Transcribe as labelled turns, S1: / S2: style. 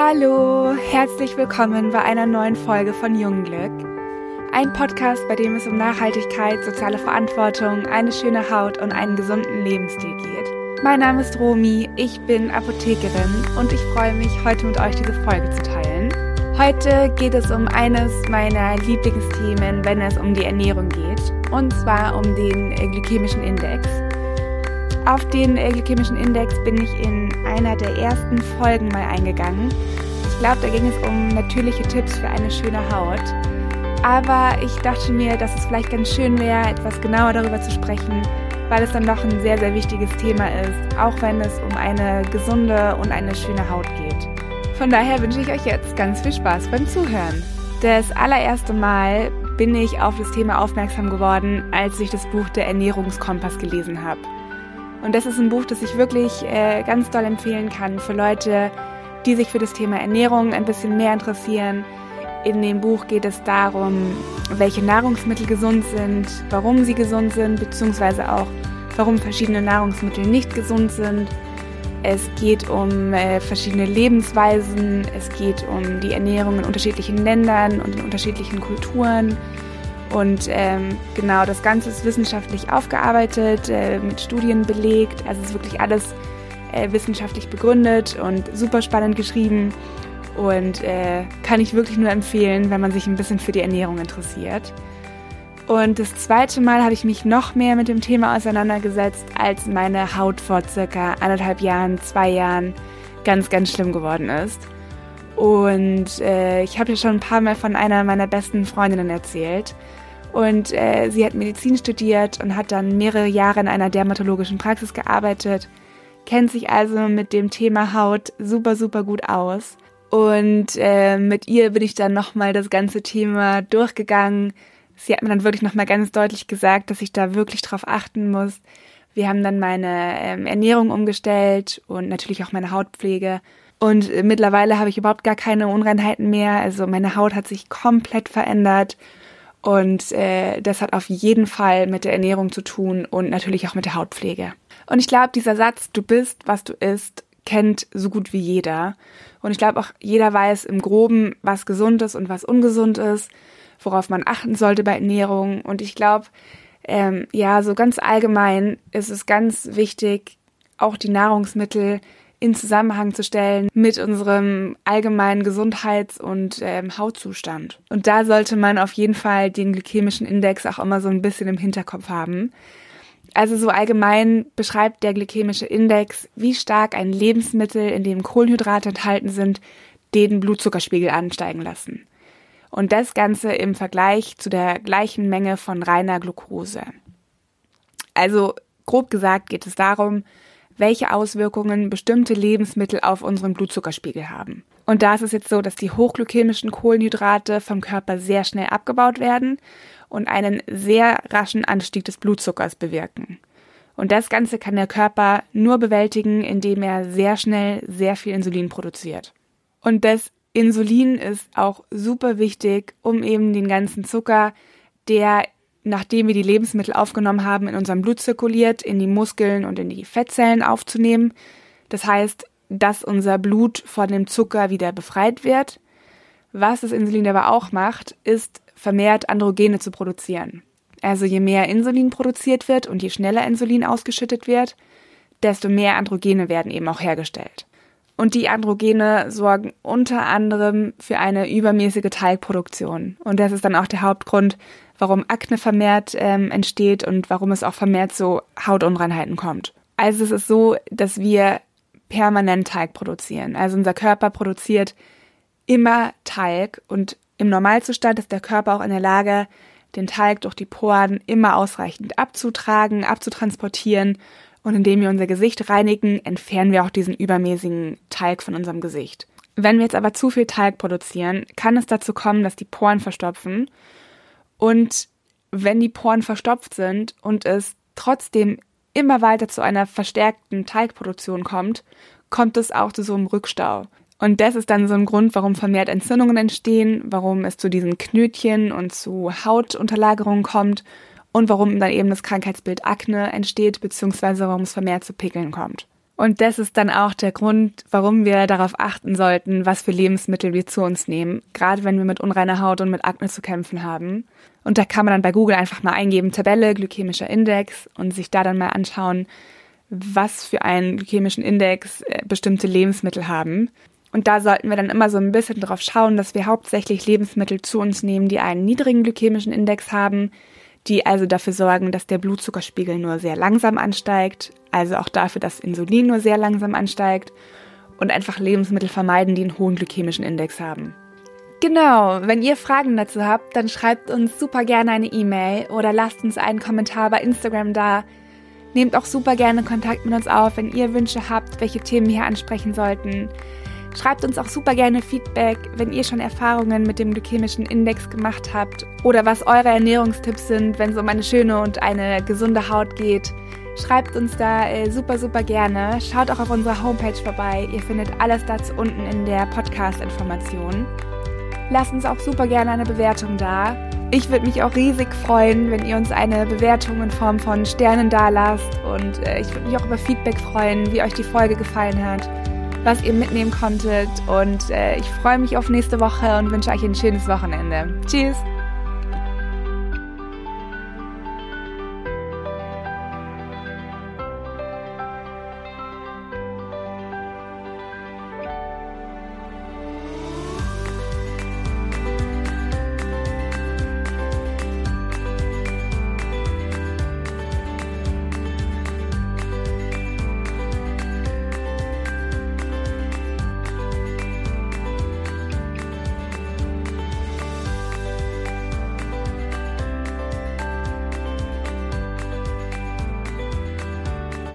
S1: Hallo, herzlich willkommen bei einer neuen Folge von Jungglück. Ein Podcast, bei dem es um Nachhaltigkeit, soziale Verantwortung, eine schöne Haut und einen gesunden Lebensstil geht. Mein Name ist Romi, ich bin Apothekerin und ich freue mich, heute mit euch diese Folge zu teilen. Heute geht es um eines meiner Lieblingsthemen, wenn es um die Ernährung geht, und zwar um den glykämischen Index. Auf den äh, glykämischen Index bin ich in einer der ersten Folgen mal eingegangen. Ich glaube, da ging es um natürliche Tipps für eine schöne Haut. Aber ich dachte mir, dass es vielleicht ganz schön wäre, etwas genauer darüber zu sprechen, weil es dann doch ein sehr, sehr wichtiges Thema ist, auch wenn es um eine gesunde und eine schöne Haut geht. Von daher wünsche ich euch jetzt ganz viel Spaß beim Zuhören. Das allererste Mal bin ich auf das Thema aufmerksam geworden, als ich das Buch Der Ernährungskompass gelesen habe. Und das ist ein Buch, das ich wirklich äh, ganz doll empfehlen kann für Leute, die sich für das Thema Ernährung ein bisschen mehr interessieren. In dem Buch geht es darum, welche Nahrungsmittel gesund sind, warum sie gesund sind, beziehungsweise auch, warum verschiedene Nahrungsmittel nicht gesund sind. Es geht um äh, verschiedene Lebensweisen, es geht um die Ernährung in unterschiedlichen Ländern und in unterschiedlichen Kulturen. Und ähm, genau, das Ganze ist wissenschaftlich aufgearbeitet, äh, mit Studien belegt. Also es ist wirklich alles äh, wissenschaftlich begründet und super spannend geschrieben. Und äh, kann ich wirklich nur empfehlen, wenn man sich ein bisschen für die Ernährung interessiert. Und das zweite Mal habe ich mich noch mehr mit dem Thema auseinandergesetzt, als meine Haut vor circa anderthalb Jahren, zwei Jahren ganz, ganz schlimm geworden ist. Und äh, ich habe ja schon ein paar Mal von einer meiner besten Freundinnen erzählt. Und äh, sie hat Medizin studiert und hat dann mehrere Jahre in einer dermatologischen Praxis gearbeitet, kennt sich also mit dem Thema Haut super, super gut aus. Und äh, mit ihr bin ich dann nochmal das ganze Thema durchgegangen. Sie hat mir dann wirklich nochmal ganz deutlich gesagt, dass ich da wirklich drauf achten muss. Wir haben dann meine ähm, Ernährung umgestellt und natürlich auch meine Hautpflege und mittlerweile habe ich überhaupt gar keine Unreinheiten mehr. Also meine Haut hat sich komplett verändert. Und äh, das hat auf jeden Fall mit der Ernährung zu tun und natürlich auch mit der Hautpflege. Und ich glaube, dieser Satz, du bist, was du isst, kennt so gut wie jeder. Und ich glaube auch, jeder weiß im groben, was gesund ist und was ungesund ist, worauf man achten sollte bei Ernährung. Und ich glaube, ähm, ja, so ganz allgemein ist es ganz wichtig, auch die Nahrungsmittel in Zusammenhang zu stellen mit unserem allgemeinen Gesundheits- und ähm, Hautzustand. Und da sollte man auf jeden Fall den glykämischen Index auch immer so ein bisschen im Hinterkopf haben. Also so allgemein beschreibt der glykämische Index, wie stark ein Lebensmittel, in dem Kohlenhydrate enthalten sind, den Blutzuckerspiegel ansteigen lassen. Und das Ganze im Vergleich zu der gleichen Menge von reiner Glucose. Also grob gesagt geht es darum, welche Auswirkungen bestimmte Lebensmittel auf unseren Blutzuckerspiegel haben. Und da ist es jetzt so, dass die hochglykämischen Kohlenhydrate vom Körper sehr schnell abgebaut werden und einen sehr raschen Anstieg des Blutzuckers bewirken. Und das Ganze kann der Körper nur bewältigen, indem er sehr schnell sehr viel Insulin produziert. Und das Insulin ist auch super wichtig, um eben den ganzen Zucker, der nachdem wir die Lebensmittel aufgenommen haben, in unserem Blut zirkuliert, in die Muskeln und in die Fettzellen aufzunehmen. Das heißt, dass unser Blut von dem Zucker wieder befreit wird. Was das Insulin aber auch macht, ist vermehrt Androgene zu produzieren. Also je mehr Insulin produziert wird und je schneller Insulin ausgeschüttet wird, desto mehr Androgene werden eben auch hergestellt. Und die Androgene sorgen unter anderem für eine übermäßige Teigproduktion. Und das ist dann auch der Hauptgrund, warum Akne vermehrt ähm, entsteht und warum es auch vermehrt so Hautunreinheiten kommt. Also es ist so, dass wir permanent Teig produzieren. Also unser Körper produziert immer Teig und im Normalzustand ist der Körper auch in der Lage, den Teig durch die Poren immer ausreichend abzutragen, abzutransportieren und indem wir unser Gesicht reinigen, entfernen wir auch diesen übermäßigen Teig von unserem Gesicht. Wenn wir jetzt aber zu viel Teig produzieren, kann es dazu kommen, dass die Poren verstopfen. Und wenn die Poren verstopft sind und es trotzdem immer weiter zu einer verstärkten Teigproduktion kommt, kommt es auch zu so einem Rückstau. Und das ist dann so ein Grund, warum vermehrt Entzündungen entstehen, warum es zu diesen Knötchen und zu Hautunterlagerungen kommt und warum dann eben das Krankheitsbild Akne entsteht, beziehungsweise warum es vermehrt zu Pickeln kommt. Und das ist dann auch der Grund, warum wir darauf achten sollten, was für Lebensmittel wir zu uns nehmen, gerade wenn wir mit unreiner Haut und mit Akne zu kämpfen haben. Und da kann man dann bei Google einfach mal eingeben, Tabelle, glykämischer Index und sich da dann mal anschauen, was für einen glykämischen Index äh, bestimmte Lebensmittel haben. Und da sollten wir dann immer so ein bisschen drauf schauen, dass wir hauptsächlich Lebensmittel zu uns nehmen, die einen niedrigen glykämischen Index haben, die also dafür sorgen, dass der Blutzuckerspiegel nur sehr langsam ansteigt, also auch dafür, dass Insulin nur sehr langsam ansteigt und einfach Lebensmittel vermeiden, die einen hohen glykämischen Index haben. Genau, wenn ihr Fragen dazu habt, dann schreibt uns super gerne eine E-Mail oder lasst uns einen Kommentar bei Instagram da. Nehmt auch super gerne Kontakt mit uns auf, wenn ihr Wünsche habt, welche Themen wir ansprechen sollten. Schreibt uns auch super gerne Feedback, wenn ihr schon Erfahrungen mit dem glykämischen Index gemacht habt oder was eure Ernährungstipps sind, wenn es um eine schöne und eine gesunde Haut geht. Schreibt uns da äh, super, super gerne. Schaut auch auf unserer Homepage vorbei. Ihr findet alles dazu unten in der Podcast-Information. Lasst uns auch super gerne eine Bewertung da. Ich würde mich auch riesig freuen, wenn ihr uns eine Bewertung in Form von Sternen da lasst. Und äh, ich würde mich auch über Feedback freuen, wie euch die Folge gefallen hat was ihr mitnehmen konntet. Und äh, ich freue mich auf nächste Woche und wünsche euch ein schönes Wochenende. Tschüss!